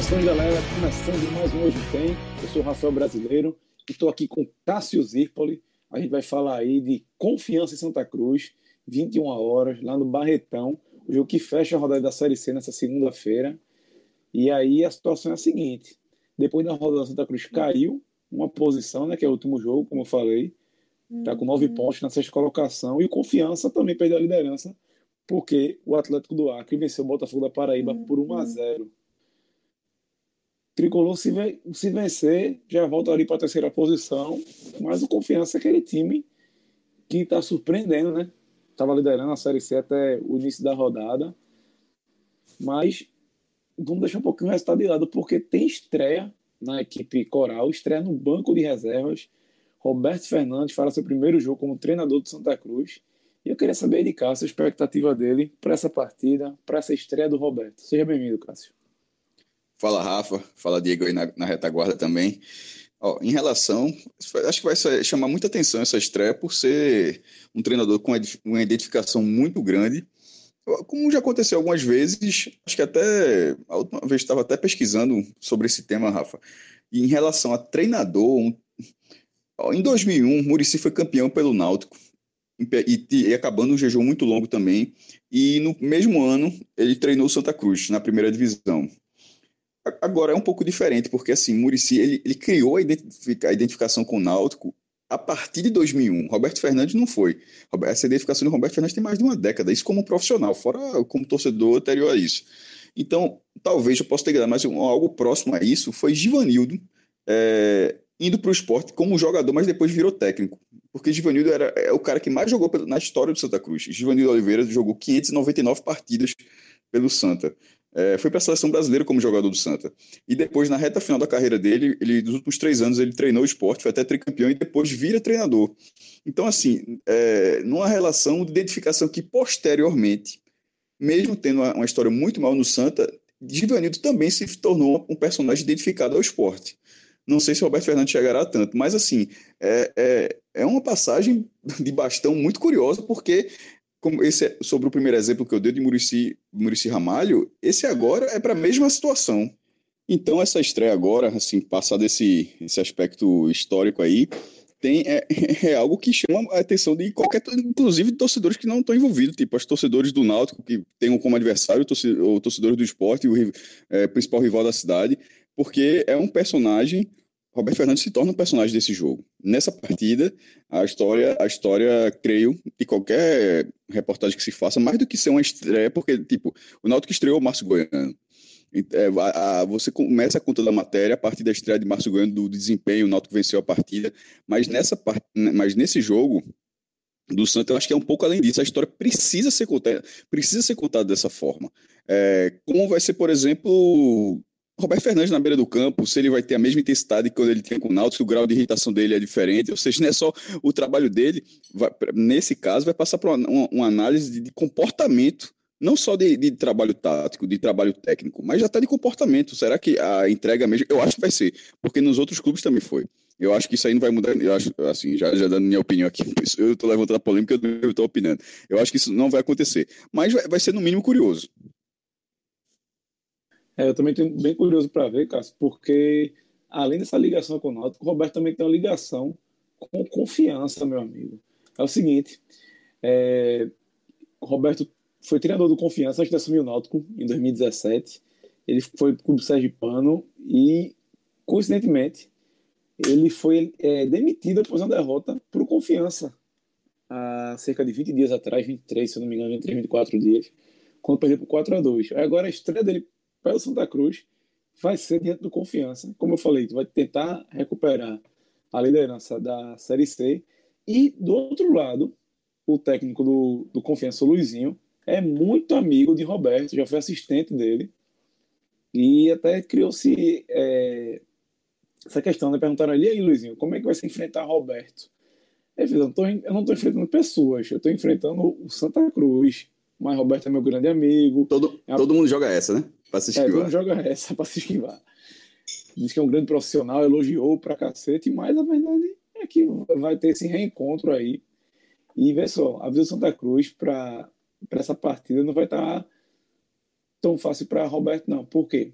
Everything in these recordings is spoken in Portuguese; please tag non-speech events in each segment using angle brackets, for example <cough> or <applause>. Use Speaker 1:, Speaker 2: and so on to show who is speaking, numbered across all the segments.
Speaker 1: Saudações, galera. Começando mais um Hoje Tem. Eu sou o Rafael Brasileiro e estou aqui com Cássio Zirpoli. A gente vai falar aí de confiança em Santa Cruz, 21 horas, lá no Barretão. O jogo que fecha a rodada da Série C nessa segunda-feira. E aí a situação é a seguinte: depois da rodada, Santa Cruz caiu uma posição, né, que é o último jogo, como eu falei. Está com nove uhum. pontos na sexta colocação. E Confiança também perdeu a liderança, porque o Atlético do Acre venceu o Botafogo da Paraíba por 1 a 0 uhum. Tricolor, se, se vencer, já volta ali para a terceira posição. Mas o Confiança é aquele time que está surpreendendo, né? Estava liderando a Série C até o início da rodada. Mas vamos deixar um pouquinho o resultado de lado, porque tem estreia na equipe coral, estreia no banco de reservas. Roberto Fernandes fala seu primeiro jogo como treinador do Santa Cruz. E eu queria saber de Cássio a expectativa dele para essa partida, para essa estreia do Roberto. Seja bem-vindo, Cássio.
Speaker 2: Fala, Rafa. Fala, Diego, aí na, na retaguarda também. Ó, em relação, acho que vai chamar muita atenção essa estreia por ser um treinador com uma identificação muito grande. Como já aconteceu algumas vezes, acho que até a última vez estava até pesquisando sobre esse tema, Rafa. E em relação a treinador, um, ó, em 2001, Murici foi campeão pelo Náutico e, e, acabando um jejum muito longo também. E no mesmo ano, ele treinou Santa Cruz na primeira divisão. Agora é um pouco diferente, porque assim, Murici ele, ele criou a, identific, a, identificação com o Náutico a partir de 2001. Roberto Fernandes não foi. Essa identificação de Roberto Fernandes tem mais de uma década, isso como profissional, fora como torcedor anterior a isso. Então, talvez eu possa ter ganhado, mas algo próximo a isso foi Givanildo é, indo para o esporte como jogador, mas depois virou técnico. Porque Givanildo era é o cara que mais jogou na história do Santa Cruz. Givanildo Oliveira jogou 599 partidas pelo Santa. É, foi para a seleção brasileira como jogador do Santa. E depois, na reta final da carreira dele, ele, nos últimos três anos, ele treinou o esporte, foi até tricampeão e depois vira treinador. Então, assim, é, numa relação de identificação que posteriormente, mesmo tendo uma, uma história muito mal no Santa, Givanildo também se tornou um personagem identificado ao esporte. Não sei se o Roberto Fernandes chegará a tanto, mas assim, é, é, é uma passagem de bastão muito curiosa, porque como esse é sobre o primeiro exemplo que eu dei de Murici, Murici Ramalho, esse agora é para a mesma situação. Então, essa estreia agora, assim, passado esse, esse aspecto histórico aí, tem, é, <laughs> é, algo que chama a atenção de qualquer, inclusive de torcedores que não estão envolvidos, tipo os torcedores do Náutico, que tenham como adversário o torcedor do esporte, o é, principal rival da cidade, porque é um personagem Roberto Fernandes se torna um personagem desse jogo. Nessa partida, a história, a história, creio, de qualquer reportagem que se faça, mais do que ser uma estreia, porque, tipo, o Náutico estreou o Márcio Goiano. É, a, a, você começa a conta da matéria a partir da estreia de Márcio Goiano, do desempenho, o Náutico venceu a partida, mas, nessa, mas nesse jogo, do Santos, eu acho que é um pouco além disso. A história precisa ser contada, precisa ser contada dessa forma. É, como vai ser, por exemplo, Roberto Fernandes na beira do campo, se ele vai ter a mesma intensidade que quando ele tinha com o Náutico, o grau de irritação dele é diferente, ou seja, <laughs> não é só o trabalho dele, vai, nesse caso, vai passar por uma, uma, análise de, de, comportamento, não só de, de, trabalho tático, de trabalho técnico, mas está de comportamento. Será que a entrega mesmo? Eu acho que vai ser, porque nos outros clubes também foi. Eu acho que isso aí não vai mudar. Eu acho, assim, já, já dando minha opinião aqui, <laughs> eu estou levantando a polêmica, eu estou opinando. Eu acho que isso não vai acontecer. Mas vai, vai ser, no mínimo, curioso.
Speaker 1: É, eu também estou bem curioso para ver, Cássio, porque além dessa ligação com o Náutico, o Roberto também tem uma ligação com confiança, meu amigo. É o seguinte, é, o Roberto foi treinador do Confiança antes de assumir o Náutico, em 2017. Ele foi para o Clube Sergipano e, coincidentemente, ele foi é, demitido após uma derrota o Confiança há cerca de 20 dias atrás, 23, se eu não me engano, 23, 24 dias, quando perdeu por 4 a 2 Agora a estreia dele pelo Santa Cruz vai ser diante do Confiança. Como eu falei, tu vai tentar recuperar a liderança da Série C. E do outro lado, o técnico do, do Confiança, o Luizinho, é muito amigo de Roberto, já foi assistente dele. E até criou-se é, essa questão, né? Perguntaram ali, aí, Luizinho, como é que vai se enfrentar Roberto? Ele fez, eu não estou enfrentando pessoas, eu estou enfrentando o Santa Cruz. Mas Roberto é meu grande amigo.
Speaker 2: Todo,
Speaker 1: é
Speaker 2: todo mundo joga essa, né?
Speaker 1: Pra se esquivar. É, mundo joga essa pra se esquivar. Diz que é um grande profissional, elogiou pra cacete, mas a verdade é que vai ter esse reencontro aí. E vê só, a Vila Santa Cruz para essa partida não vai estar tá tão fácil para Roberto, não. Por quê?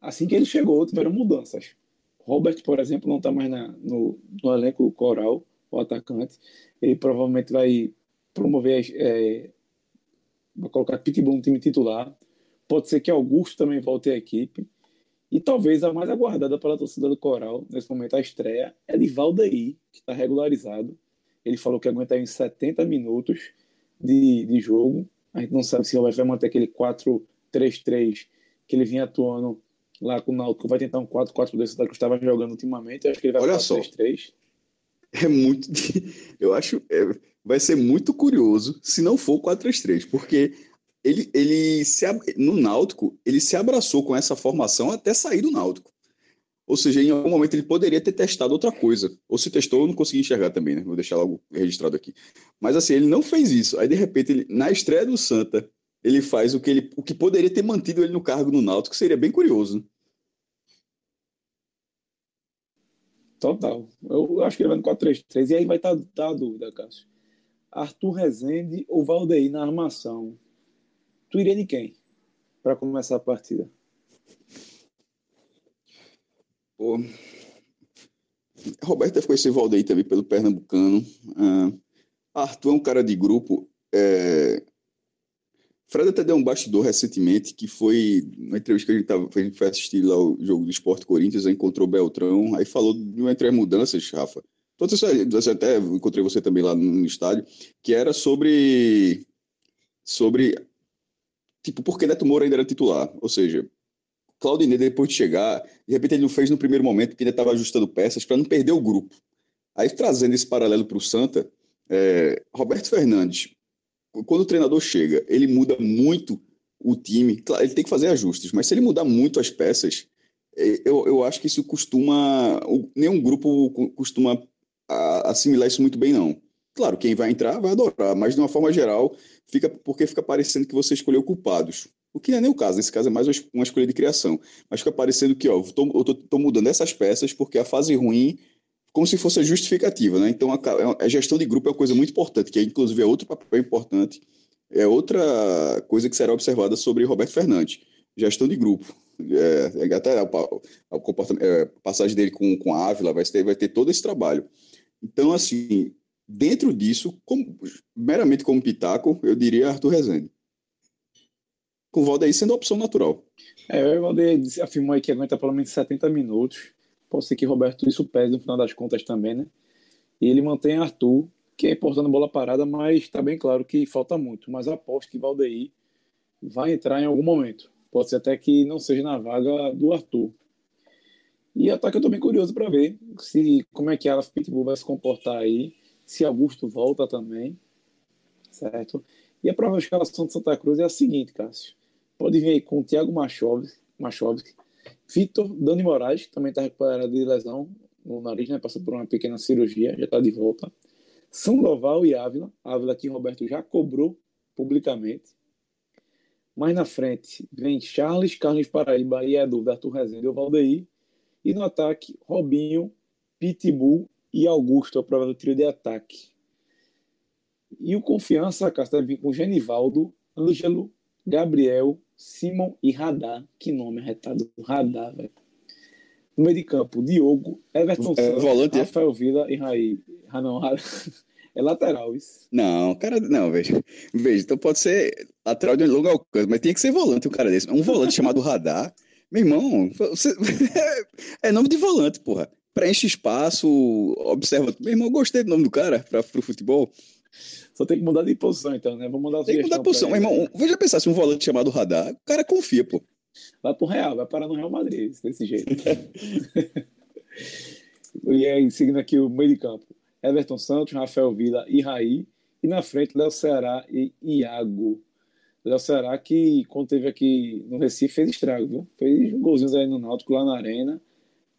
Speaker 1: assim que ele chegou, tiveram mudanças. Robert, por exemplo, não está mais na, no, no, elenco coral, o atacante. Ele provavelmente vai promover, é, vai colocar Pitbull no time titular. Pode ser que Augusto também volte à equipe. E talvez a mais aguardada pela torcida do Coral, nesse momento, a estreia, é de Valdeir, que está regularizado. Ele falou que aguenta em 70 minutos de, de jogo. A gente não sabe se ele vai manter aquele 4-3-3 que ele vinha atuando lá com o Náutico. Vai tentar um 4-4-2 que estava jogando ultimamente. Acho que ele vai
Speaker 2: Olha 4-3-3. É muito. <laughs> Eu acho. É, vai ser muito curioso se não for 4-3-3, porque ele, ele se, no Náutico, ele se abraçou com essa formação até sair do Náutico. Ou seja, em algum momento ele poderia ter testado outra coisa. Ou se testou, eu não consegui enxergar também, né? Vou deixar logo registrado aqui. Mas assim, ele não fez isso. Aí, de repente, ele, na estreia do Santa, ele faz o que, ele, o que poderia ter mantido ele no cargo no Náutico, seria bem curioso.
Speaker 1: Total. Eu acho que ele vai no 4-3-3. E aí vai estar tá, tá a dúvida, Cássio. Arthur Rezende ou Valdeir na armação? Tu iria de quem para começar a partida?
Speaker 2: Pô. Roberto ficou esse Valdeir também pelo Pernambucano. Uh, Arthur é um cara de grupo. É... Fred até deu um bastidor recentemente, que foi uma entrevista que a gente, tava, a gente foi assistir lá o jogo do Esporte Corinthians, aí encontrou Beltrão, aí falou de uma entre as mudanças, Rafa. Todas essas, até encontrei você também lá no estádio, que era sobre sobre tipo, porque Neto Moura ainda era titular. Ou seja, Claudinei, depois de chegar, de repente ele não fez no primeiro momento, porque ele estava ajustando peças para não perder o grupo. Aí, trazendo esse paralelo para o Santa, é, Roberto Fernandes, quando o treinador chega, ele muda muito o time. Claro, ele tem que fazer ajustes, mas se ele mudar muito as peças, é, eu, eu acho que isso costuma. Nenhum grupo costuma assimilar isso muito bem, não. Claro, quem vai entrar vai adorar, mas de uma forma geral, fica porque fica parecendo que você escolheu culpados. O que não é nem o caso, nesse caso é mais uma escolha de criação. Mas fica parecendo que, ó, tô, eu tô, tô mudando essas peças porque a fase ruim, como se fosse justificativa, né? Então a, a gestão de grupo é uma coisa muito importante, que é, inclusive é outro papel importante, é outra coisa que será observada sobre Roberto Fernandes. Gestão de grupo. É, é até a, a, é, a, passagem dele com, com a Ávila vai ter, vai ter todo esse trabalho. Então, assim, Dentro disso, como, meramente como pitaco, eu diria Arthur Rezende. Com o Valdeir sendo a opção natural.
Speaker 1: É, o Valdeir afirmou aí que aguenta pelo menos 70 minutos. Pode ser que Roberto isso pese no final das contas também, né? E ele mantém Arthur, que é importando bola parada, mas está bem claro que falta muito. Mas aposto que Valdeir vai entrar em algum momento. Pode ser até que não seja na vaga do Arthur. E ataque eu estou bem curioso para ver se como é que a Pitbull vai se comportar aí se Augusto volta também, certo? E a prova de escalação de Santa Cruz é a seguinte, Cássio. Pode vir aí com o Thiago Machovski, Vitor Dani Moraes, que também está recuperado de lesão no nariz, né? Passou por uma pequena cirurgia, já está de volta. Sandoval e Ávila. Ávila que Roberto já cobrou publicamente. Mais na frente vem Charles, Carlos Paraíba e Edu, Arthur Rezende e o Valdeir. E no ataque, Robinho, Pitbull e Augusto, a prova do trio de ataque. E o Confiança, Castro, vir com Genivaldo, Ângelo, Gabriel, Simon e Radar. Que nome arretado, Radar, velho. No meio de campo, Diogo, Everton
Speaker 2: é, Santos, volante,
Speaker 1: é? Rafael é? Vila e Raí. Ah, não, <laughs> é lateral isso.
Speaker 2: Não, cara, não, veja. Veja, então pode ser lateral de longo alcance, mas tinha que ser volante um cara desse. Um volante <laughs> chamado Radar. Meu irmão, você... <laughs> é nome de volante, porra preenche espaço, observa. Meu irmão, gostei do nome do cara para o futebol.
Speaker 1: Só tem que mudar de posição, então, né? Mudar
Speaker 2: Tem que mudar de posição. Meu irmão, veja pensar, se um volante chamado Radar, o cara confia, pô.
Speaker 1: Vai pro Real, vai parar no Real Madrid, desse jeito. <laughs> <laughs> e aí, seguindo aqui o meio de campo. Everton Santos, Rafael Vila e Raí. E na frente, Léo Ceará e Iago. Léo Ceará que, quando teve aqui no Recife, fez estrago, viu? Fez golzinhos aí no Náutico, lá na Arena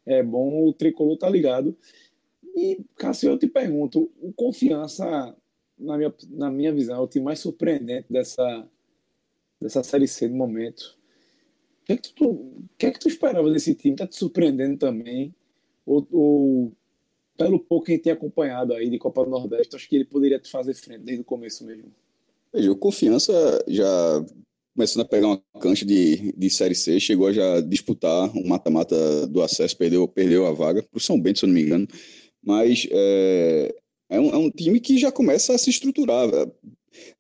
Speaker 1: é bom, o tricolor tá ligado. E, Cássio, eu te pergunto, o confiança, na minha, na minha visão, é o time mais surpreendente dessa, dessa Série C no momento. O que é que tu, que é que tu esperava desse time? Tá te surpreendendo também? Ou, ou pelo pouco que a gente tem acompanhado aí de Copa do Nordeste, acho que ele poderia te fazer frente desde o começo mesmo?
Speaker 2: Veja, o Confiança já começando a pegar uma cancha de, de Série C, chegou a já disputar um mata-mata do acesso, perdeu, perdeu a vaga para o São Bento, se eu não me engano. Mas é, é, um, é um time que já começa a se estruturar.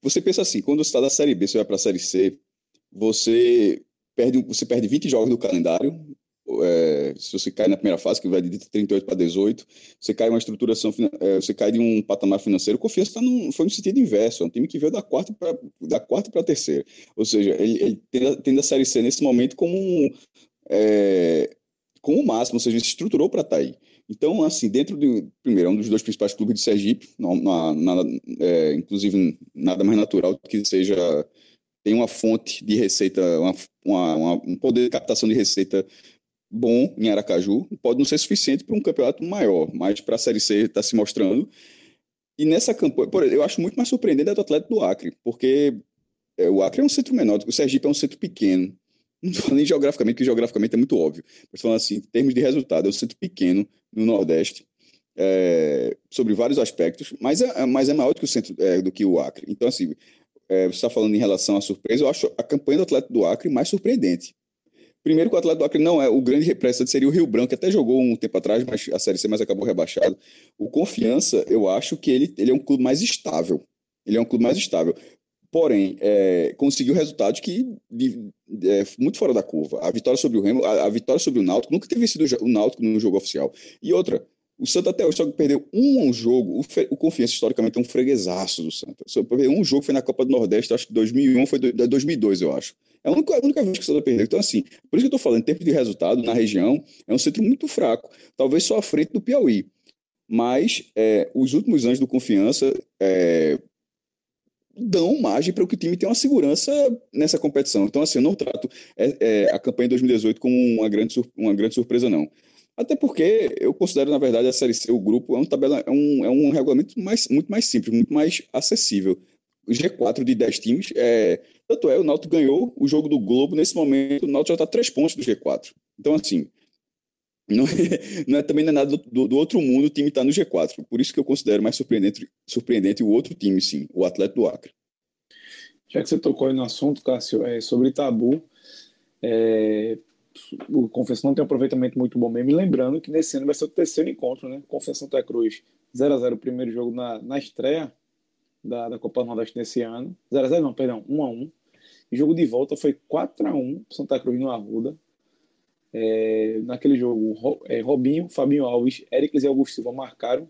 Speaker 2: Você pensa assim, quando você está da Série B, você vai para a Série C, você perde, você perde 20 jogos do calendário, é, se você cai na primeira fase, que vai de 38 para 18, você cai uma estruturação, é, você cai de um patamar financeiro, o Confiança tá num, foi no sentido inverso, é um time que veio da quarta para da quarta para a terceira. Ou seja, ele, ele tem a Série C nesse momento como um, é, como o máximo, ou seja, ele se estruturou para estar tá aí. Então, assim, dentro de, primeiro, é um dos dois principais clubes de Sergipe, não, nada, é, inclusive nada mais natural que seja tem uma fonte de receita, uma, uma, uma, um poder de captação de receita bom em Aracaju, pode não ser suficiente para um campeonato maior, mas para a Série C está se mostrando. E nessa campanha, por, eu acho muito mais surpreendente do Atlético do Acre, porque é, o Acre é um centro menor, o Sergipe é um centro pequeno. <laughs> Não estou nem geograficamente, porque geograficamente é muito óbvio. Mas falando assim, em termos de resultado, é um centro pequeno no Nordeste, é, sobre vários aspectos, mas é, mas é maior do que o centro é, do que o Acre. Então, assim, é, você está falando em relação à surpresa, eu acho a campanha do Atlético do Acre mais surpreendente. Primeiro que o Atlético do Acre não é o grande representante, seria o Rio Branco, que até jogou um tempo atrás, mas a Série C, mas acabou rebaixado. O Confiança, eu acho que ele, ele é um clube mais estável. Ele é um clube mais estável. Porém, é, conseguiu resultados que de, é, muito fora da curva. A vitória sobre o Remo, a, a, vitória sobre o Náutico, nunca teve sido o Náutico no jogo oficial. E outra, o Santa até hoje só perdeu um jogo. O, o Confiança, historicamente, é um freguesaço do Santa. Só perdeu um jogo, foi na Copa do Nordeste, acho que 2001, foi do, 2002, eu acho. É a única, a única vez que o Santa perdeu. Então, assim, por isso que eu estou falando, em termos de resultado, na região, é um centro muito fraco. Talvez só à frente do Piauí. Mas é, os últimos anos do Confiança é, dão margem para que o time tenha uma segurança nessa competição. Então, assim, eu não trato é, é a campanha de 2018 como uma grande, uma grande surpresa, não. Até porque eu considero, na verdade, a Série C, o grupo, é um, tabela, é um, é um regulamento mais, muito mais simples, muito mais acessível. O G4 de 10 times, é, tanto é, o Náutico ganhou o jogo do Globo, nesse momento o Náutico já está a 3 pontos do G4. Então, assim, não é, <laughs> não é, também não é nada do, do, outro mundo o time estar tá no G4. Por isso que eu considero mais surpreendente, surpreendente o outro time, sim, o Atlético do Acre.
Speaker 1: Já que você tocou aí no assunto, Cássio, é, sobre Tabu, é, o Confessão tem um aproveitamento muito bom mesmo. lembrando que nesse ano vai ser o terceiro encontro, né? Confessão Santa Cruz 0x0, o primeiro jogo na, na estreia da, da Copa do Nordeste nesse ano. 0x0 não, perdão, 1x1. E jogo de volta foi 4x1 Santa Cruz no Arruda. É, naquele jogo, é, Robinho, Fabinho Alves, Éricles e Augusto Silva marcaram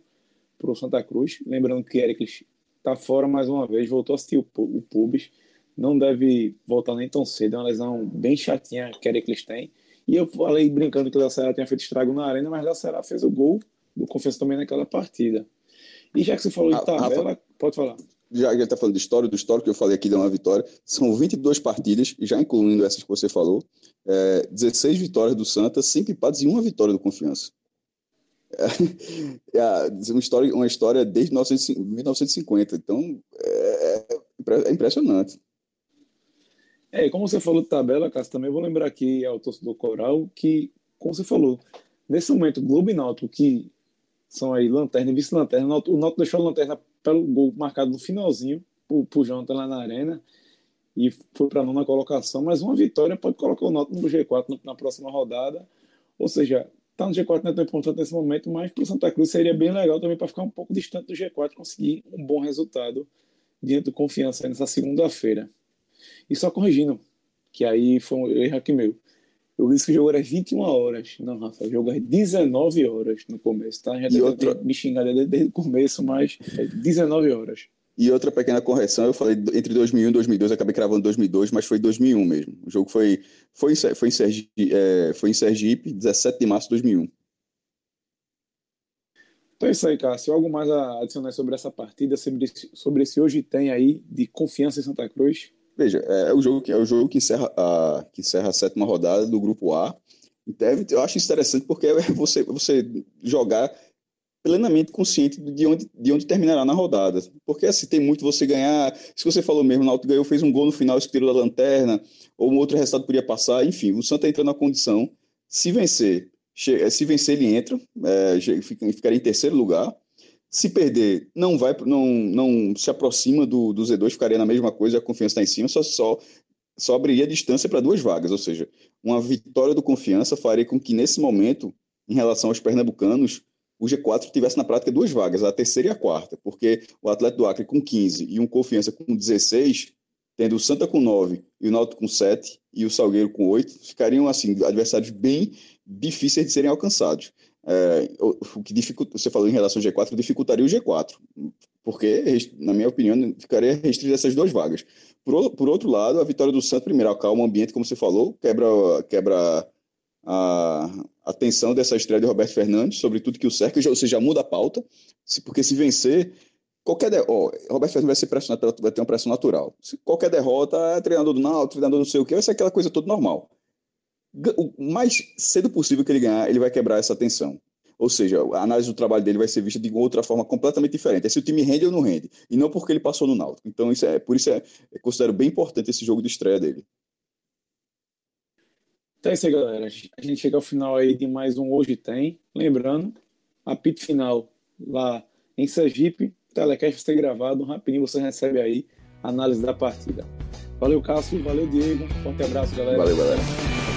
Speaker 1: para o Santa Cruz. Lembrando que Éricles está fora mais uma vez, voltou a assistir o, o Pubis não deve voltar nem tão cedo. É uma lesão bem chatinha que eles têm. E eu falei brincando que o Lacerda tinha feito estrago na arena, mas o Lacerda fez o gol do Confesso também naquela partida. E já que você falou de tabela, Rafa, pode falar.
Speaker 2: Já que ele está falando de história, do histórico que eu falei aqui de uma vitória, são 22 partidas, já incluindo essas que você falou, é, 16 vitórias do Santa, 5 empates e uma vitória do Confiança. É, <laughs> é uma, história, uma história desde 1950, então é, é impressionante.
Speaker 1: É, como você falou de tabela, Cássio, também vou lembrar aqui ao torcedor coral que, como você falou, nesse momento, Globo e Náutico, que são aí lanterna e vice-lanterna, o Náutico deixou a lanterna pelo gol marcado no finalzinho, por, por Jonathan lá na arena, e foi para a nona colocação, mas uma vitória pode colocar o Náutico no G4 na próxima rodada, ou seja, tá no G4 não é tão importante nesse momento, mas para o Santa Cruz seria bem legal também para ficar um pouco distante do G4, conseguir um bom resultado diante do Confiança nessa segunda-feira. E só corrigindo, que aí foi um erro aqui meu. Eu disse que o jogo era 21 horas. Não, Rafa, o jogo é 19 horas no começo, tá? Já
Speaker 2: e outra...
Speaker 1: me xingar desde o começo, mas é 19 horas.
Speaker 2: E outra pequena correção, eu falei entre 2001 e 2002, acabei cravando 2002, mas foi 2001 mesmo. O jogo foi, foi, foi, em, Sergipe, é, foi em Sergipe, 17 de março de 2001.
Speaker 1: Então é isso aí, Cássio. Algo mais a adicionar sobre essa partida, sobre esse, sobre esse hoje tem aí de confiança em Santa Cruz?
Speaker 2: Veja, é, é o jogo que é o jogo que encerra a que encerra a sétima rodada do grupo A. Deve, eu acho interessante porque é você você jogar plenamente consciente de onde, de onde terminará na rodada. Porque assim, tem muito você ganhar. Se você falou mesmo, o Náutico ganhou, fez um gol no final, tirou da lanterna, ou um outro resultado podia passar. Enfim, o Santa entra na condição. Se vencer, se vencer, ele entra, é, ficaria em terceiro lugar. Se perder, não vai, não, não se aproxima do, do Z2, ficaria na mesma coisa, a confiança está em cima, só, só só abriria distância para duas vagas, ou seja, uma vitória do Confiança faria com que, nesse momento, em relação aos pernambucanos, o G4 tivesse na prática duas vagas, a terceira e a quarta, porque o Atlético do Acre com 15 e um Confiança com 16, tendo o Santa com 9 e o Náutico com 7 e o Salgueiro com 8, ficariam assim adversários bem difíceis de serem alcançados. É, o, que dificulta, você falou em relação ao G4, dificultaria o G4, porque, na minha opinião, ficaria restrito essas duas vagas. Por, por outro lado, a vitória do Santos, primeiro, acalma o ambiente, como você falou, quebra, quebra a, a tensão dessa estreia de Roberto Fernandes, sobre tudo que o cerca, ou seja, muda a pauta, porque se vencer, qualquer de... oh, Roberto Fernandes vai ser pressionado, vai ter uma pressão natural. Se qualquer derrota, é treinador do Náutico, treinador não sei o que, vai ser aquela coisa toda normal. O mais cedo possível que ele ganhar, ele vai quebrar essa tensão. Ou seja, a análise do trabalho dele vai ser vista de outra forma completamente diferente. É se o time rende ou não rende. E não porque ele passou no Náutico. Então, isso é, por isso é, eu considero bem importante esse jogo de estreia dele.
Speaker 1: Então é isso aí, galera. A gente chega ao final aí de mais um Hoje Tem. Lembrando, apito final lá em Sergipe. Telecast vai ser gravado. Rapidinho você recebe aí a análise da partida. Valeu, Cássio. Valeu, Diego. Forte abraço, galera.
Speaker 2: Valeu, galera.